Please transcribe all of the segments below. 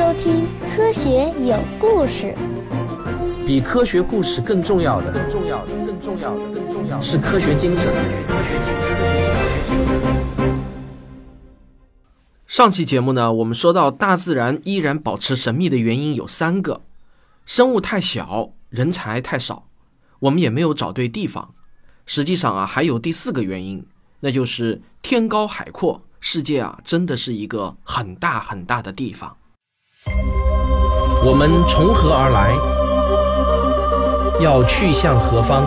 收听《科学有故事》。比科学故事更重要的，更重要的，更重要的，更重要的是科学精神。上期节目呢，我们说到大自然依然保持神秘的原因有三个：生物太小，人才太少，我们也没有找对地方。实际上啊，还有第四个原因，那就是天高海阔，世界啊，真的是一个很大很大的地方。我们从何而来？要去向何方？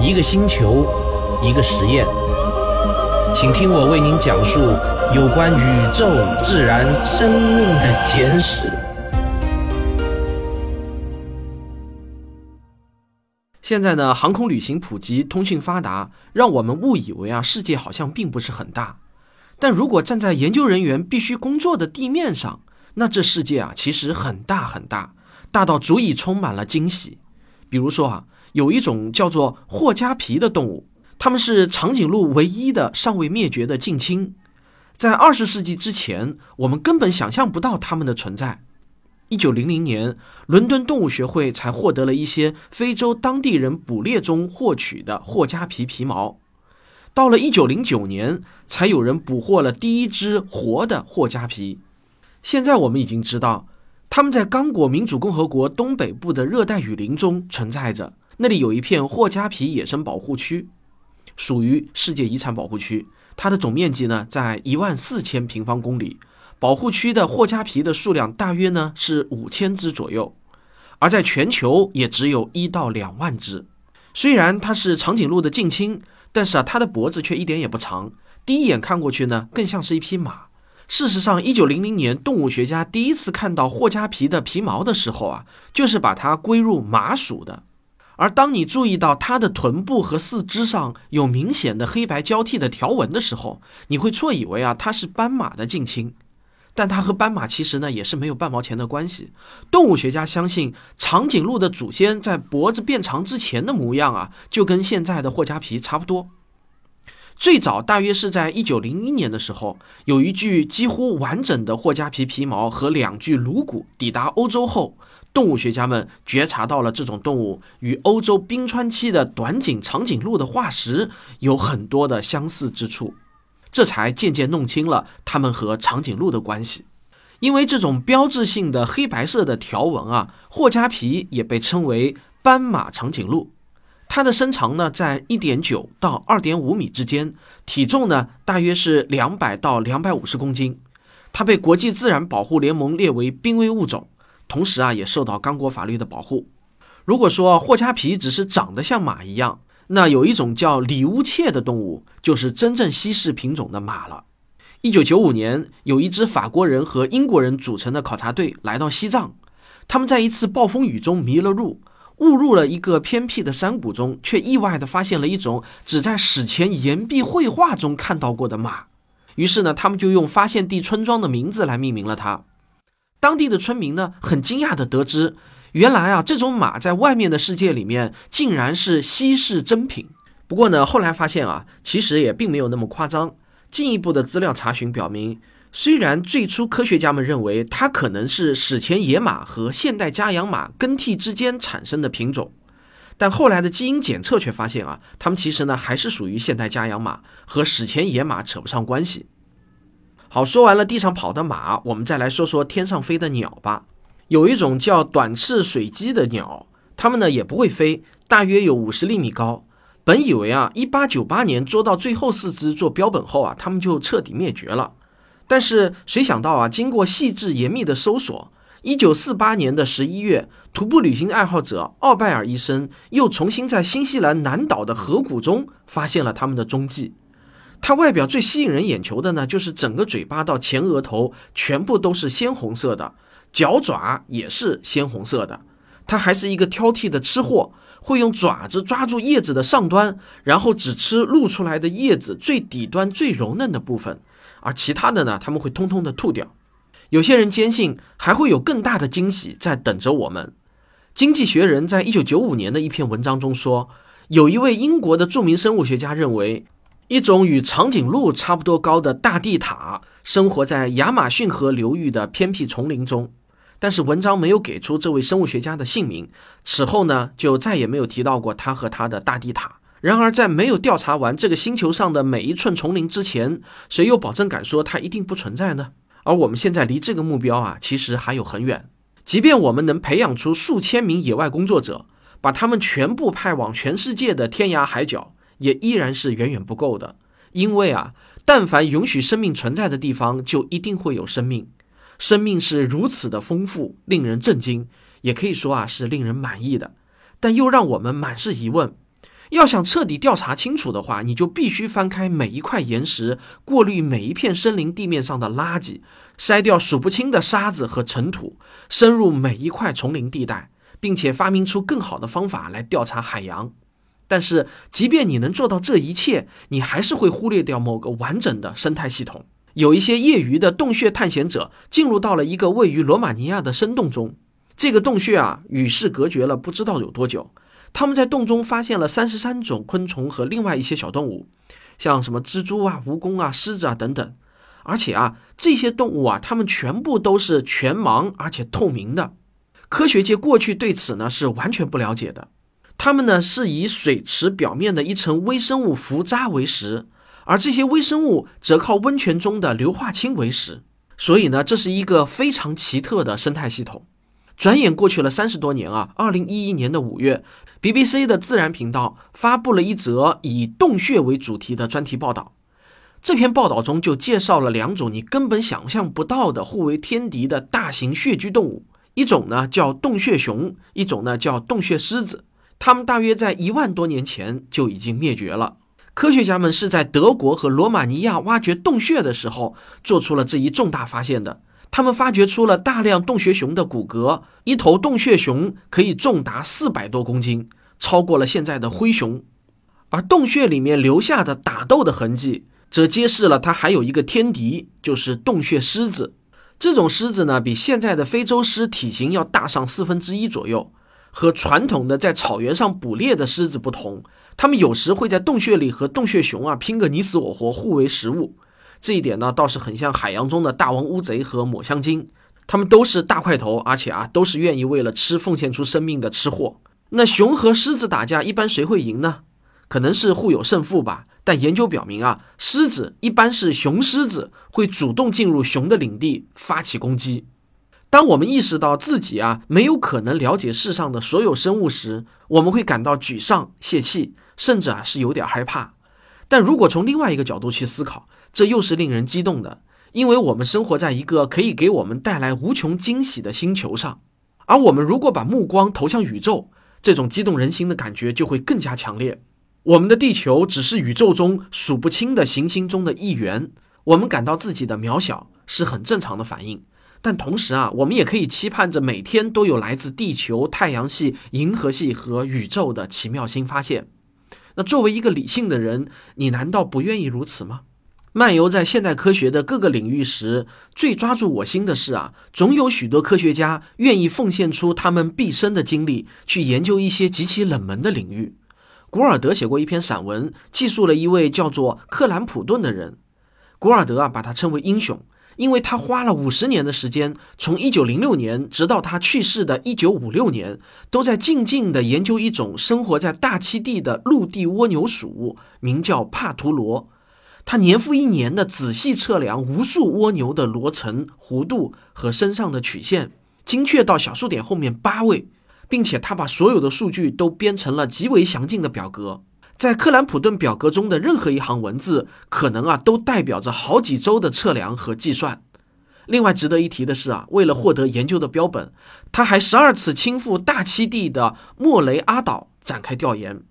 一个星球，一个实验，请听我为您讲述有关宇宙、自然、生命的简史。现在呢，航空旅行普及，通讯发达，让我们误以为啊，世界好像并不是很大。但如果站在研究人员必须工作的地面上，那这世界啊，其实很大很大，大到足以充满了惊喜。比如说啊，有一种叫做霍加皮的动物，它们是长颈鹿唯一的尚未灭绝的近亲。在二十世纪之前，我们根本想象不到它们的存在。一九零零年，伦敦动物学会才获得了一些非洲当地人捕猎中获取的霍加皮皮毛。到了一九零九年，才有人捕获了第一只活的霍加皮。现在我们已经知道，它们在刚果民主共和国东北部的热带雨林中存在着。那里有一片霍加皮野生保护区，属于世界遗产保护区。它的总面积呢在一万四千平方公里，保护区的霍加皮的数量大约呢是五千只左右，而在全球也只有一到两万只。虽然它是长颈鹿的近亲。但是啊，它的脖子却一点也不长，第一眼看过去呢，更像是一匹马。事实上，一九零零年，动物学家第一次看到霍加皮的皮毛的时候啊，就是把它归入马属的。而当你注意到它的臀部和四肢上有明显的黑白交替的条纹的时候，你会错以为啊，它是斑马的近亲。但它和斑马其实呢也是没有半毛钱的关系。动物学家相信，长颈鹿的祖先在脖子变长之前的模样啊，就跟现在的霍加皮差不多。最早大约是在一九零一年的时候，有一具几乎完整的霍加皮皮毛和两具颅骨抵达欧洲后，动物学家们觉察到了这种动物与欧洲冰川期的短颈长颈鹿的化石有很多的相似之处。这才渐渐弄清了它们和长颈鹿的关系，因为这种标志性的黑白色的条纹啊，霍加皮也被称为斑马长颈鹿。它的身长呢在一点九到二点五米之间，体重呢大约是两百到两百五十公斤。它被国际自然保护联盟列为濒危物种，同时啊也受到刚果法律的保护。如果说霍加皮只是长得像马一样，那有一种叫里乌切的动物，就是真正西式品种的马了。一九九五年，有一支法国人和英国人组成的考察队来到西藏，他们在一次暴风雨中迷了路，误入了一个偏僻的山谷中，却意外地发现了一种只在史前岩壁绘画中看到过的马。于是呢，他们就用发现地村庄的名字来命名了它。当地的村民呢，很惊讶地得知。原来啊，这种马在外面的世界里面竟然是稀世珍品。不过呢，后来发现啊，其实也并没有那么夸张。进一步的资料查询表明，虽然最初科学家们认为它可能是史前野马和现代家养马更替之间产生的品种，但后来的基因检测却发现啊，它们其实呢还是属于现代家养马，和史前野马扯不上关系。好，说完了地上跑的马，我们再来说说天上飞的鸟吧。有一种叫短翅水鸡的鸟，它们呢也不会飞，大约有五十厘米高。本以为啊，一八九八年捉到最后四只做标本后啊，它们就彻底灭绝了。但是谁想到啊，经过细致严密的搜索，一九四八年的十一月，徒步旅行爱好者奥拜尔医生又重新在新西兰南岛的河谷中发现了它们的踪迹。它外表最吸引人眼球的呢，就是整个嘴巴到前额头全部都是鲜红色的。脚爪也是鲜红色的，它还是一个挑剔的吃货，会用爪子抓住叶子的上端，然后只吃露出来的叶子最底端最柔嫩的部分，而其他的呢，他们会通通的吐掉。有些人坚信还会有更大的惊喜在等着我们。经济学人在一九九五年的一篇文章中说，有一位英国的著名生物学家认为，一种与长颈鹿差不多高的大地塔。生活在亚马逊河流域的偏僻丛林中。但是文章没有给出这位生物学家的姓名，此后呢就再也没有提到过他和他的大地塔。然而，在没有调查完这个星球上的每一寸丛林之前，谁又保证敢说它一定不存在呢？而我们现在离这个目标啊，其实还有很远。即便我们能培养出数千名野外工作者，把他们全部派往全世界的天涯海角，也依然是远远不够的。因为啊，但凡允许生命存在的地方，就一定会有生命。生命是如此的丰富，令人震惊，也可以说啊是令人满意的，但又让我们满是疑问。要想彻底调查清楚的话，你就必须翻开每一块岩石，过滤每一片森林地面上的垃圾，筛掉数不清的沙子和尘土，深入每一块丛林地带，并且发明出更好的方法来调查海洋。但是，即便你能做到这一切，你还是会忽略掉某个完整的生态系统。有一些业余的洞穴探险者进入到了一个位于罗马尼亚的深洞中，这个洞穴啊与世隔绝了不知道有多久。他们在洞中发现了三十三种昆虫和另外一些小动物，像什么蜘蛛啊、蜈蚣啊、狮子啊等等。而且啊，这些动物啊，它们全部都是全盲而且透明的。科学界过去对此呢是完全不了解的。它们呢是以水池表面的一层微生物浮渣为食。而这些微生物则靠温泉中的硫化氢为食，所以呢，这是一个非常奇特的生态系统。转眼过去了三十多年啊，二零一一年的五月，BBC 的自然频道发布了一则以洞穴为主题的专题报道。这篇报道中就介绍了两种你根本想象不到的互为天敌的大型穴居动物，一种呢叫洞穴熊，一种呢叫洞穴狮子。它们大约在一万多年前就已经灭绝了。科学家们是在德国和罗马尼亚挖掘洞穴的时候做出了这一重大发现的。他们发掘出了大量洞穴熊的骨骼，一头洞穴熊可以重达四百多公斤，超过了现在的灰熊。而洞穴里面留下的打斗的痕迹，则揭示了它还有一个天敌，就是洞穴狮子。这种狮子呢，比现在的非洲狮体型要大上四分之一左右。和传统的在草原上捕猎的狮子不同，它们有时会在洞穴里和洞穴熊啊拼个你死我活，互为食物。这一点呢，倒是很像海洋中的大王乌贼和抹香鲸，它们都是大块头，而且啊都是愿意为了吃奉献出生命的吃货。那熊和狮子打架，一般谁会赢呢？可能是互有胜负吧。但研究表明啊，狮子一般是雄狮子会主动进入熊的领地发起攻击。当我们意识到自己啊没有可能了解世上的所有生物时，我们会感到沮丧、泄气，甚至啊是有点害怕。但如果从另外一个角度去思考，这又是令人激动的，因为我们生活在一个可以给我们带来无穷惊喜的星球上。而我们如果把目光投向宇宙，这种激动人心的感觉就会更加强烈。我们的地球只是宇宙中数不清的行星中的一员，我们感到自己的渺小是很正常的反应。但同时啊，我们也可以期盼着每天都有来自地球、太阳系、银河系和宇宙的奇妙新发现。那作为一个理性的人，你难道不愿意如此吗？漫游在现代科学的各个领域时，最抓住我心的是啊，总有许多科学家愿意奉献出他们毕生的精力去研究一些极其冷门的领域。古尔德写过一篇散文，记述了一位叫做克兰普顿的人。古尔德啊，把他称为英雄。因为他花了五十年的时间，从一九零六年直到他去世的一九五六年，都在静静地研究一种生活在大栖地的陆地蜗牛属，名叫帕图罗。他年复一年地仔细测量无数蜗牛的罗层、弧度和身上的曲线，精确到小数点后面八位，并且他把所有的数据都编成了极为详尽的表格。在克兰普顿表格中的任何一行文字，可能啊都代表着好几周的测量和计算。另外值得一提的是啊，为了获得研究的标本，他还十二次亲赴大栖地的莫雷阿岛展开调研。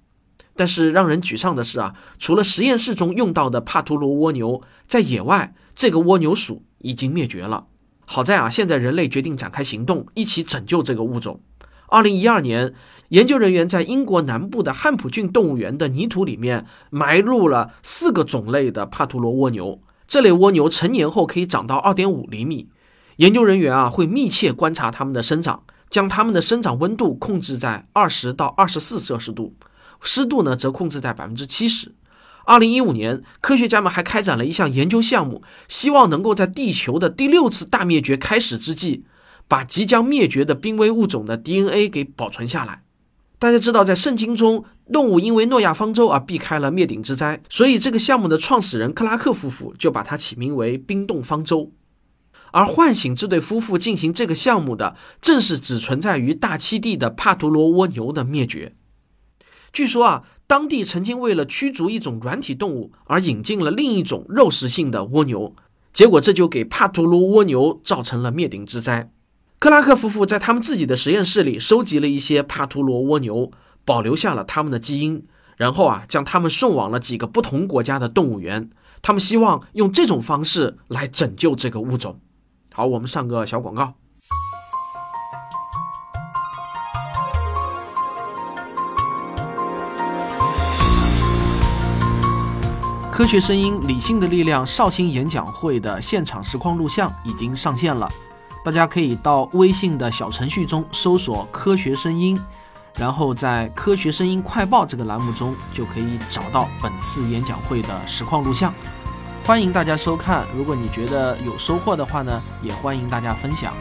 但是让人沮丧的是啊，除了实验室中用到的帕图罗蜗牛，在野外这个蜗牛属已经灭绝了。好在啊，现在人类决定展开行动，一起拯救这个物种。二零一二年，研究人员在英国南部的汉普郡动物园的泥土里面埋入了四个种类的帕图罗蜗牛。这类蜗牛成年后可以长到二点五厘米。研究人员啊会密切观察它们的生长，将它们的生长温度控制在二十到二十四摄氏度，湿度呢则控制在百分之七十。二零一五年，科学家们还开展了一项研究项目，希望能够在地球的第六次大灭绝开始之际，把即将灭绝的濒危物种的 DNA 给保存下来。大家知道，在圣经中，动物因为诺亚方舟而避开了灭顶之灾，所以这个项目的创始人克拉克夫妇就把它起名为冰冻方舟。而唤醒这对夫妇进行这个项目的，正是只存在于大栖地的帕图罗蜗牛的灭绝。据说啊。当地曾经为了驱逐一种软体动物而引进了另一种肉食性的蜗牛，结果这就给帕图罗蜗牛造成了灭顶之灾。克拉克夫妇在他们自己的实验室里收集了一些帕图罗蜗牛，保留下了它们的基因，然后啊将它们送往了几个不同国家的动物园。他们希望用这种方式来拯救这个物种。好，我们上个小广告。科学声音，理性的力量。绍兴演讲会的现场实况录像已经上线了，大家可以到微信的小程序中搜索“科学声音”，然后在“科学声音快报”这个栏目中就可以找到本次演讲会的实况录像。欢迎大家收看，如果你觉得有收获的话呢，也欢迎大家分享。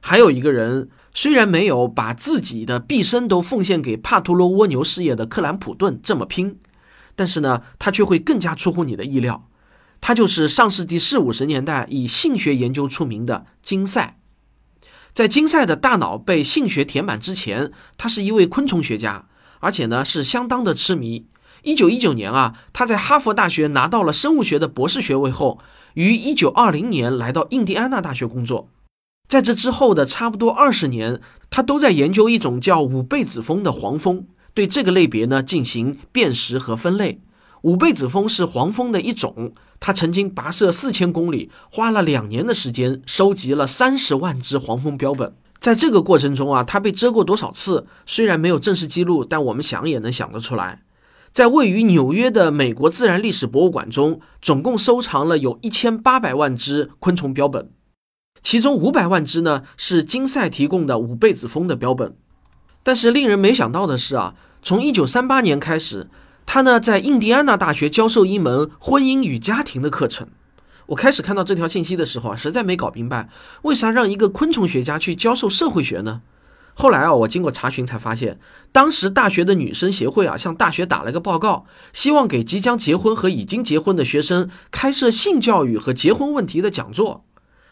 还有一个人，虽然没有把自己的毕生都奉献给帕图罗蜗牛事业的克兰普顿这么拼，但是呢，他却会更加出乎你的意料。他就是上世纪四五十年代以性学研究出名的金赛。在金赛的大脑被性学填满之前，他是一位昆虫学家，而且呢是相当的痴迷。一九一九年啊，他在哈佛大学拿到了生物学的博士学位后，于一九二零年来到印第安纳大学工作。在这之后的差不多二十年，他都在研究一种叫五倍子蜂的黄蜂，对这个类别呢进行辨识和分类。五倍子蜂是黄蜂的一种，他曾经跋涉四千公里，花了两年的时间，收集了三十万只黄蜂标本。在这个过程中啊，他被蛰过多少次？虽然没有正式记录，但我们想也能想得出来。在位于纽约的美国自然历史博物馆中，总共收藏了有一千八百万只昆虫标本。其中五百万只呢是金赛提供的五倍子蜂的标本，但是令人没想到的是啊，从一九三八年开始，他呢在印第安纳大学教授一门婚姻与家庭的课程。我开始看到这条信息的时候啊，实在没搞明白，为啥让一个昆虫学家去教授社会学呢？后来啊，我经过查询才发现，当时大学的女生协会啊向大学打了个报告，希望给即将结婚和已经结婚的学生开设性教育和结婚问题的讲座。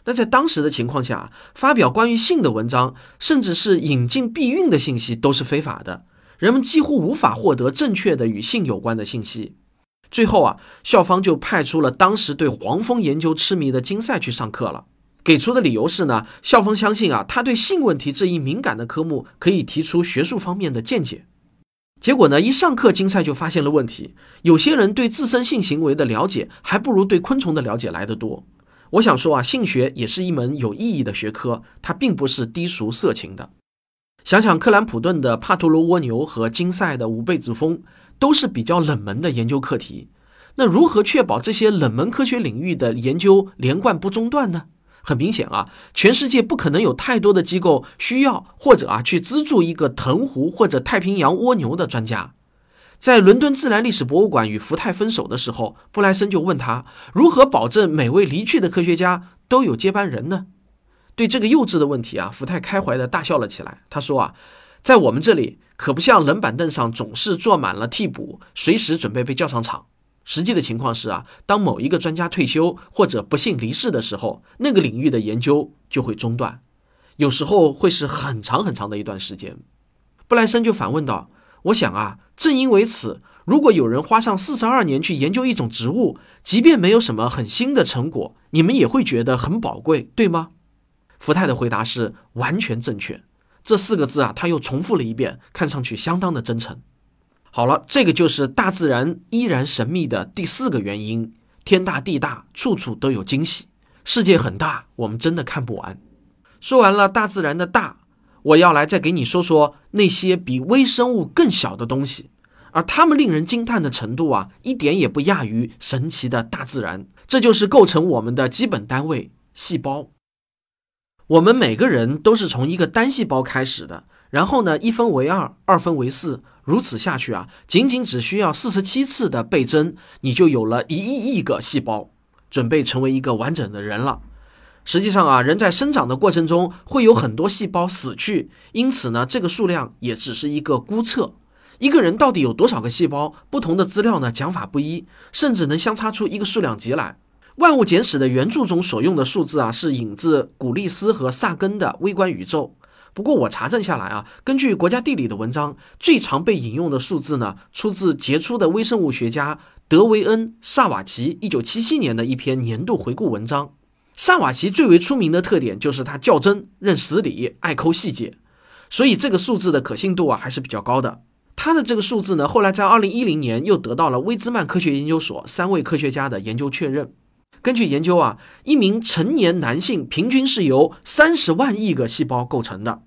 那在当时的情况下，发表关于性的文章，甚至是引进避孕的信息都是非法的，人们几乎无法获得正确的与性有关的信息。最后啊，校方就派出了当时对黄蜂研究痴迷的金赛去上课了，给出的理由是呢，校方相信啊，他对性问题这一敏感的科目可以提出学术方面的见解。结果呢，一上课金赛就发现了问题，有些人对自身性行为的了解还不如对昆虫的了解来得多。我想说啊，性学也是一门有意义的学科，它并不是低俗色情的。想想克兰普顿的帕图罗蜗牛和金赛的五倍子蜂，都是比较冷门的研究课题。那如何确保这些冷门科学领域的研究连贯不中断呢？很明显啊，全世界不可能有太多的机构需要或者啊去资助一个藤壶或者太平洋蜗牛的专家。在伦敦自然历史博物馆与福泰分手的时候，布莱森就问他如何保证每位离去的科学家都有接班人呢？对这个幼稚的问题啊，福泰开怀的大笑了起来。他说啊，在我们这里可不像冷板凳上总是坐满了替补，随时准备被叫上场。实际的情况是啊，当某一个专家退休或者不幸离世的时候，那个领域的研究就会中断，有时候会是很长很长的一段时间。布莱森就反问道。我想啊，正因为此，如果有人花上四十二年去研究一种植物，即便没有什么很新的成果，你们也会觉得很宝贵，对吗？福泰的回答是完全正确。这四个字啊，他又重复了一遍，看上去相当的真诚。好了，这个就是大自然依然神秘的第四个原因：天大地大，处处都有惊喜。世界很大，我们真的看不完。说完了大自然的大。我要来再给你说说那些比微生物更小的东西，而它们令人惊叹的程度啊，一点也不亚于神奇的大自然。这就是构成我们的基本单位——细胞。我们每个人都是从一个单细胞开始的，然后呢，一分为二，二分为四，如此下去啊，仅仅只需要四十七次的倍增，你就有了一亿亿个细胞，准备成为一个完整的人了。实际上啊，人在生长的过程中会有很多细胞死去，因此呢，这个数量也只是一个估测。一个人到底有多少个细胞？不同的资料呢，讲法不一，甚至能相差出一个数量级来。《万物简史》的原著中所用的数字啊，是引自古利斯和萨根的《微观宇宙》。不过我查证下来啊，根据国家地理的文章，最常被引用的数字呢，出自杰出的微生物学家德维恩·萨瓦奇1977年的一篇年度回顾文章。萨瓦奇最为出名的特点就是他较真、认死理、爱抠细节，所以这个数字的可信度啊还是比较高的。他的这个数字呢，后来在2010年又得到了威兹曼科学研究所三位科学家的研究确认。根据研究啊，一名成年男性平均是由三十万亿个细胞构成的。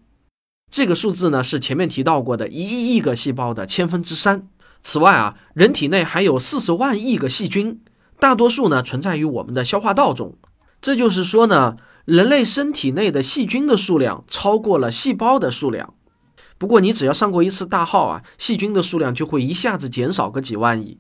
这个数字呢是前面提到过的一亿亿个细胞的千分之三。此外啊，人体内还有四十万亿个细菌，大多数呢存在于我们的消化道中。这就是说呢，人类身体内的细菌的数量超过了细胞的数量。不过你只要上过一次大号啊，细菌的数量就会一下子减少个几万亿。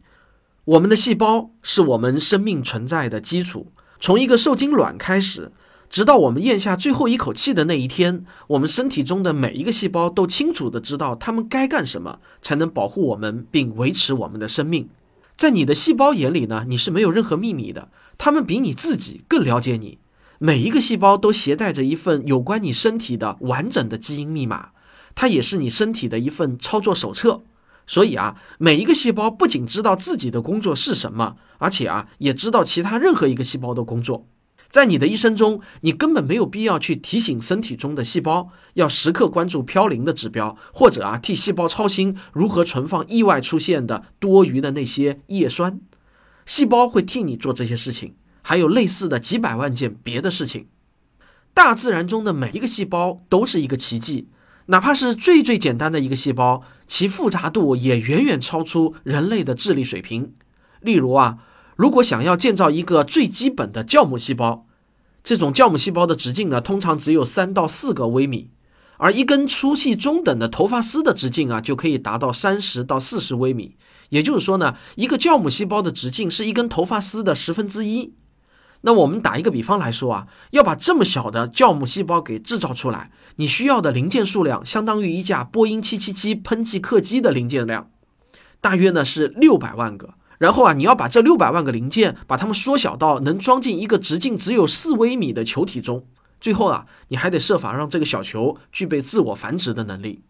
我们的细胞是我们生命存在的基础。从一个受精卵开始，直到我们咽下最后一口气的那一天，我们身体中的每一个细胞都清楚地知道它们该干什么，才能保护我们并维持我们的生命。在你的细胞眼里呢，你是没有任何秘密的，他们比你自己更了解你。每一个细胞都携带着一份有关你身体的完整的基因密码，它也是你身体的一份操作手册。所以啊，每一个细胞不仅知道自己的工作是什么，而且啊，也知道其他任何一个细胞的工作。在你的一生中，你根本没有必要去提醒身体中的细胞要时刻关注嘌呤的指标，或者啊，替细胞操心如何存放意外出现的多余的那些叶酸。细胞会替你做这些事情，还有类似的几百万件别的事情。大自然中的每一个细胞都是一个奇迹。哪怕是最最简单的一个细胞，其复杂度也远远超出人类的智力水平。例如啊，如果想要建造一个最基本的酵母细胞，这种酵母细胞的直径呢，通常只有三到四个微米，而一根粗细中等的头发丝的直径啊，就可以达到三十到四十微米。也就是说呢，一个酵母细胞的直径是一根头发丝的十分之一。那我们打一个比方来说啊，要把这么小的酵母细胞给制造出来，你需要的零件数量相当于一架波音777喷气客机的零件量，大约呢是六百万个。然后啊，你要把这六百万个零件，把它们缩小到能装进一个直径只有四微米的球体中。最后啊，你还得设法让这个小球具备自我繁殖的能力。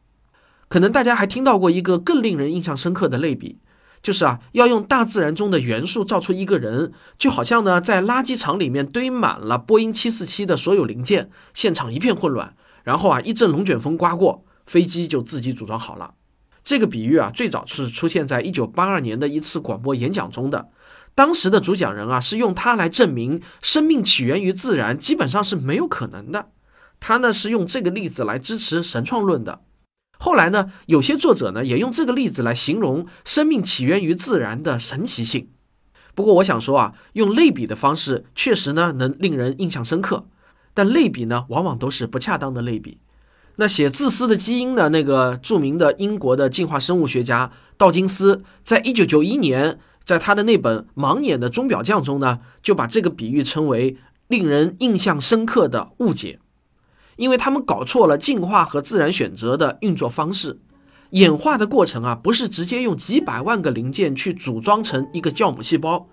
可能大家还听到过一个更令人印象深刻的类比。就是啊，要用大自然中的元素造出一个人，就好像呢，在垃圾场里面堆满了波音七四七的所有零件，现场一片混乱。然后啊，一阵龙卷风刮过，飞机就自己组装好了。这个比喻啊，最早是出现在一九八二年的一次广播演讲中的。当时的主讲人啊，是用它来证明生命起源于自然，基本上是没有可能的。他呢，是用这个例子来支持神创论的。后来呢，有些作者呢也用这个例子来形容生命起源于自然的神奇性。不过我想说啊，用类比的方式确实呢能令人印象深刻，但类比呢往往都是不恰当的类比。那写《自私的基因》的那个著名的英国的进化生物学家道金斯，在一九九一年在他的那本《盲眼的钟表匠》中呢，就把这个比喻称为令人印象深刻的误解。因为他们搞错了进化和自然选择的运作方式，演化的过程啊，不是直接用几百万个零件去组装成一个酵母细胞，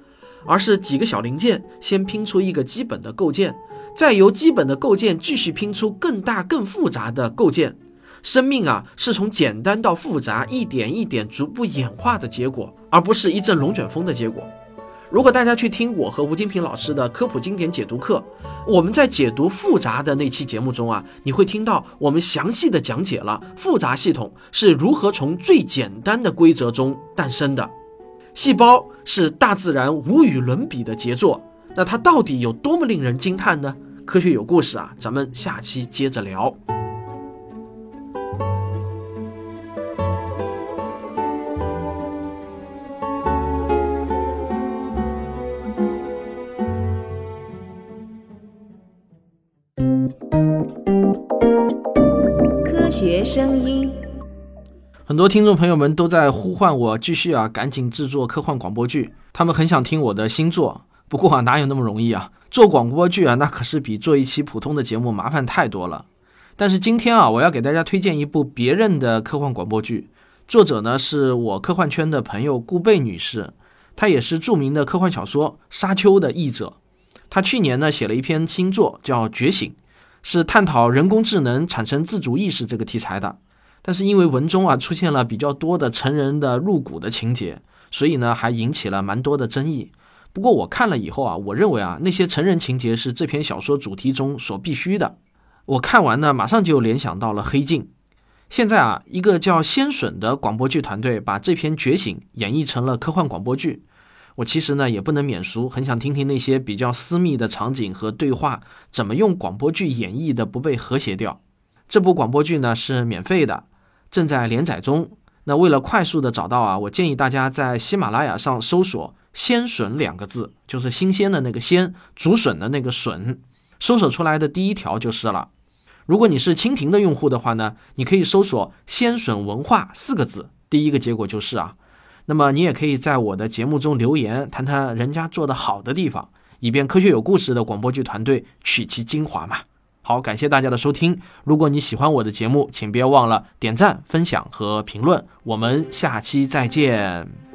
而是几个小零件先拼出一个基本的构件，再由基本的构件继续拼出更大更复杂的构件。生命啊，是从简单到复杂，一点一点逐步演化的结果，而不是一阵龙卷风的结果。如果大家去听我和吴金平老师的科普经典解读课，我们在解读复杂的那期节目中啊，你会听到我们详细的讲解了复杂系统是如何从最简单的规则中诞生的。细胞是大自然无与伦比的杰作，那它到底有多么令人惊叹呢？科学有故事啊，咱们下期接着聊。声音。很多听众朋友们都在呼唤我继续啊，赶紧制作科幻广播剧。他们很想听我的新作，不过啊，哪有那么容易啊？做广播剧啊，那可是比做一期普通的节目麻烦太多了。但是今天啊，我要给大家推荐一部别人的科幻广播剧，作者呢是我科幻圈的朋友顾贝女士，她也是著名的科幻小说《沙丘》的译者。她去年呢写了一篇新作叫《觉醒》，是探讨人工智能产生自主意识这个题材的。但是因为文中啊出现了比较多的成人的入骨的情节，所以呢还引起了蛮多的争议。不过我看了以后啊，我认为啊那些成人情节是这篇小说主题中所必须的。我看完呢，马上就联想到了《黑镜》。现在啊，一个叫仙笋的广播剧团队把这篇《觉醒》演绎成了科幻广播剧。我其实呢也不能免俗，很想听听那些比较私密的场景和对话怎么用广播剧演绎的不被和谐掉。这部广播剧呢是免费的，正在连载中。那为了快速的找到啊，我建议大家在喜马拉雅上搜索“鲜笋”两个字，就是新鲜的那个鲜，竹笋的那个笋，搜索出来的第一条就是了。如果你是蜻蜓的用户的话呢，你可以搜索“鲜笋文化”四个字，第一个结果就是啊。那么你也可以在我的节目中留言，谈谈人家做的好的地方，以便科学有故事的广播剧团队取其精华嘛。好，感谢大家的收听。如果你喜欢我的节目，请别忘了点赞、分享和评论。我们下期再见。